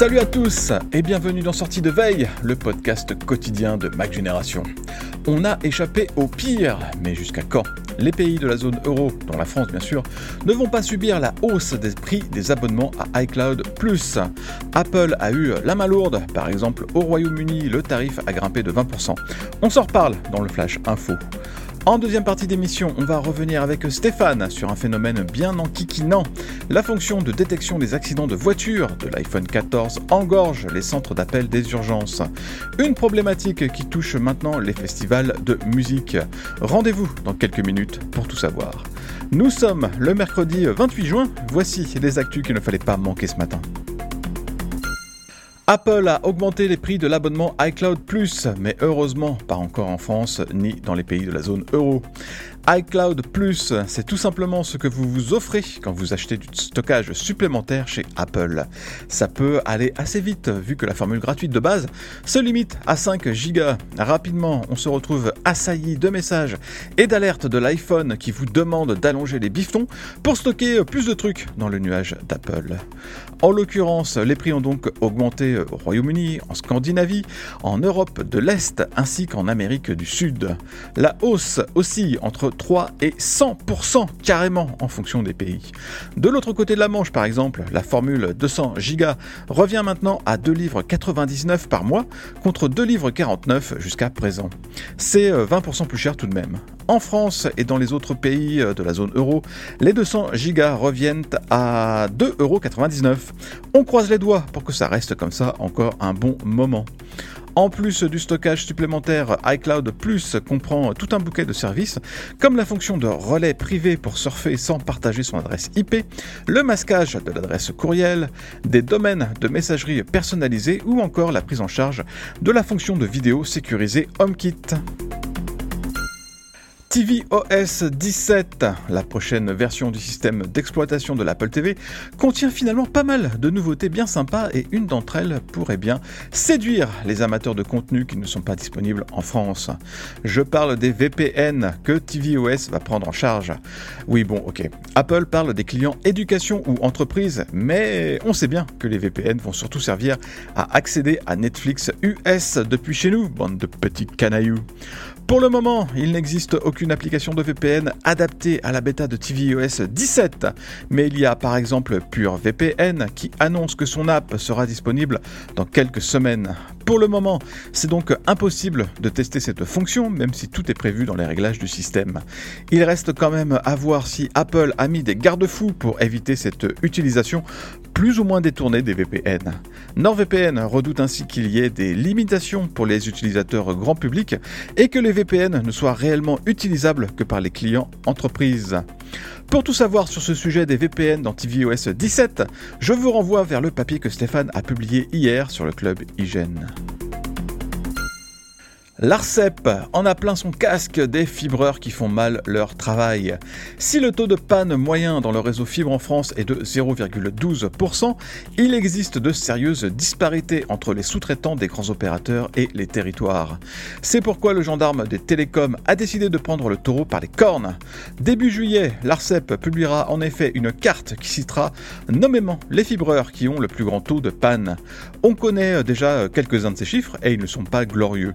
Salut à tous et bienvenue dans Sortie de Veille, le podcast quotidien de Mac Génération. On a échappé au pire, mais jusqu'à quand? Les pays de la zone euro, dont la France bien sûr, ne vont pas subir la hausse des prix des abonnements à iCloud Plus. Apple a eu la main lourde, par exemple au Royaume-Uni, le tarif a grimpé de 20%. On s'en reparle dans le Flash Info. En deuxième partie d'émission, on va revenir avec Stéphane sur un phénomène bien enquiquinant. La fonction de détection des accidents de voiture de l'iPhone 14 engorge les centres d'appel des urgences. Une problématique qui touche maintenant les festivals de musique. Rendez-vous dans quelques minutes pour tout savoir. Nous sommes le mercredi 28 juin, voici les actus qu'il ne fallait pas manquer ce matin. Apple a augmenté les prix de l'abonnement iCloud Plus, mais heureusement pas encore en France ni dans les pays de la zone euro iCloud Plus, c'est tout simplement ce que vous vous offrez quand vous achetez du stockage supplémentaire chez Apple. Ça peut aller assez vite vu que la formule gratuite de base se limite à 5 Go. Rapidement, on se retrouve assailli de messages et d'alertes de l'iPhone qui vous demandent d'allonger les bifetons pour stocker plus de trucs dans le nuage d'Apple. En l'occurrence, les prix ont donc augmenté au Royaume-Uni, en Scandinavie, en Europe de l'Est ainsi qu'en Amérique du Sud. La hausse oscille entre 3 et 100% carrément en fonction des pays. De l'autre côté de la Manche, par exemple, la formule 200 Go revient maintenant à 2 livres 99 par mois contre 2 livres 49 jusqu'à présent. C'est 20% euh, plus cher tout de même. En France et dans les autres pays euh, de la zone euro, les 200 Go reviennent à 2,99€. On croise les doigts pour que ça reste comme ça encore un bon moment. En plus du stockage supplémentaire, iCloud Plus comprend tout un bouquet de services, comme la fonction de relais privé pour surfer sans partager son adresse IP, le masquage de l'adresse courriel, des domaines de messagerie personnalisés ou encore la prise en charge de la fonction de vidéo sécurisée HomeKit tvOS 17, la prochaine version du système d'exploitation de l'Apple TV, contient finalement pas mal de nouveautés bien sympas et une d'entre elles pourrait bien séduire les amateurs de contenu qui ne sont pas disponibles en France. Je parle des VPN que tvOS va prendre en charge. Oui bon ok, Apple parle des clients éducation ou entreprise, mais on sait bien que les VPN vont surtout servir à accéder à Netflix US depuis chez nous, bande de petits canailloux. Pour le moment, il n'existe aucune application de VPN adaptée à la bêta de tvOS 17, mais il y a par exemple PureVPN qui annonce que son app sera disponible dans quelques semaines. Pour le moment, c'est donc impossible de tester cette fonction, même si tout est prévu dans les réglages du système. Il reste quand même à voir si Apple a mis des garde-fous pour éviter cette utilisation plus ou moins détournée des VPN. NordVPN redoute ainsi qu'il y ait des limitations pour les utilisateurs grand public et que les VPN ne soient réellement utilisables que par les clients entreprises. Pour tout savoir sur ce sujet des VPN dans tvOS 17, je vous renvoie vers le papier que Stéphane a publié hier sur le club Hygiène. L'ARCEP en a plein son casque des fibreurs qui font mal leur travail. Si le taux de panne moyen dans le réseau fibre en France est de 0,12%, il existe de sérieuses disparités entre les sous-traitants des grands opérateurs et les territoires. C'est pourquoi le gendarme des télécoms a décidé de prendre le taureau par les cornes. Début juillet, l'ARCEP publiera en effet une carte qui citera nommément les fibreurs qui ont le plus grand taux de panne. On connaît déjà quelques-uns de ces chiffres et ils ne sont pas glorieux.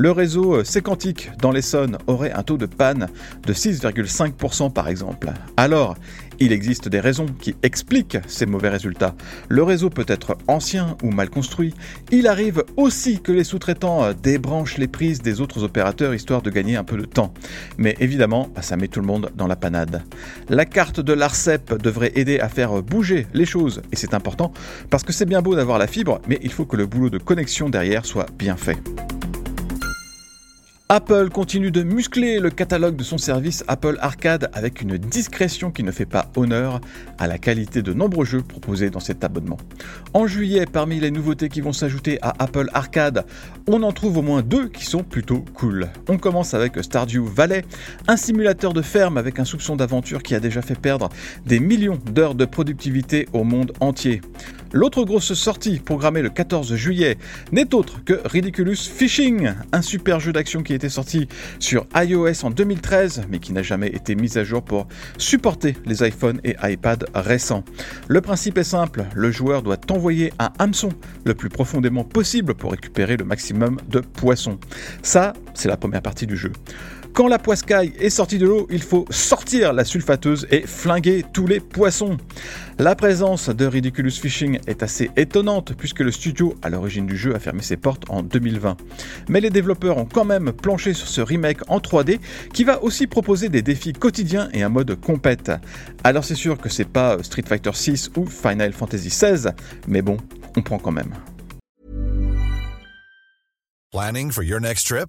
Le réseau euh, séquantique dans l'Essonne aurait un taux de panne de 6,5% par exemple. Alors, il existe des raisons qui expliquent ces mauvais résultats. Le réseau peut être ancien ou mal construit. Il arrive aussi que les sous-traitants euh, débranchent les prises des autres opérateurs histoire de gagner un peu de temps. Mais évidemment, bah, ça met tout le monde dans la panade. La carte de l'ARCEP devrait aider à faire bouger les choses, et c'est important parce que c'est bien beau d'avoir la fibre, mais il faut que le boulot de connexion derrière soit bien fait. Apple continue de muscler le catalogue de son service Apple Arcade avec une discrétion qui ne fait pas honneur à la qualité de nombreux jeux proposés dans cet abonnement. En juillet, parmi les nouveautés qui vont s'ajouter à Apple Arcade, on en trouve au moins deux qui sont plutôt cool. On commence avec Stardew Valley, un simulateur de ferme avec un soupçon d'aventure qui a déjà fait perdre des millions d'heures de productivité au monde entier. L'autre grosse sortie, programmée le 14 juillet, n'est autre que Ridiculous Fishing, un super jeu d'action qui était sorti sur iOS en 2013, mais qui n'a jamais été mis à jour pour supporter les iPhones et iPad récents. Le principe est simple, le joueur doit envoyer un hameçon le plus profondément possible pour récupérer le maximum de poissons. Ça, c'est la première partie du jeu. Quand la poiscaille est sortie de l'eau, il faut sortir la sulfateuse et flinguer tous les poissons. La présence de Ridiculous Fishing est assez étonnante puisque le studio à l'origine du jeu a fermé ses portes en 2020. Mais les développeurs ont quand même planché sur ce remake en 3D qui va aussi proposer des défis quotidiens et un mode compète. Alors c'est sûr que c'est pas Street Fighter 6 ou Final Fantasy 16, mais bon, on prend quand même. Planning for your next trip?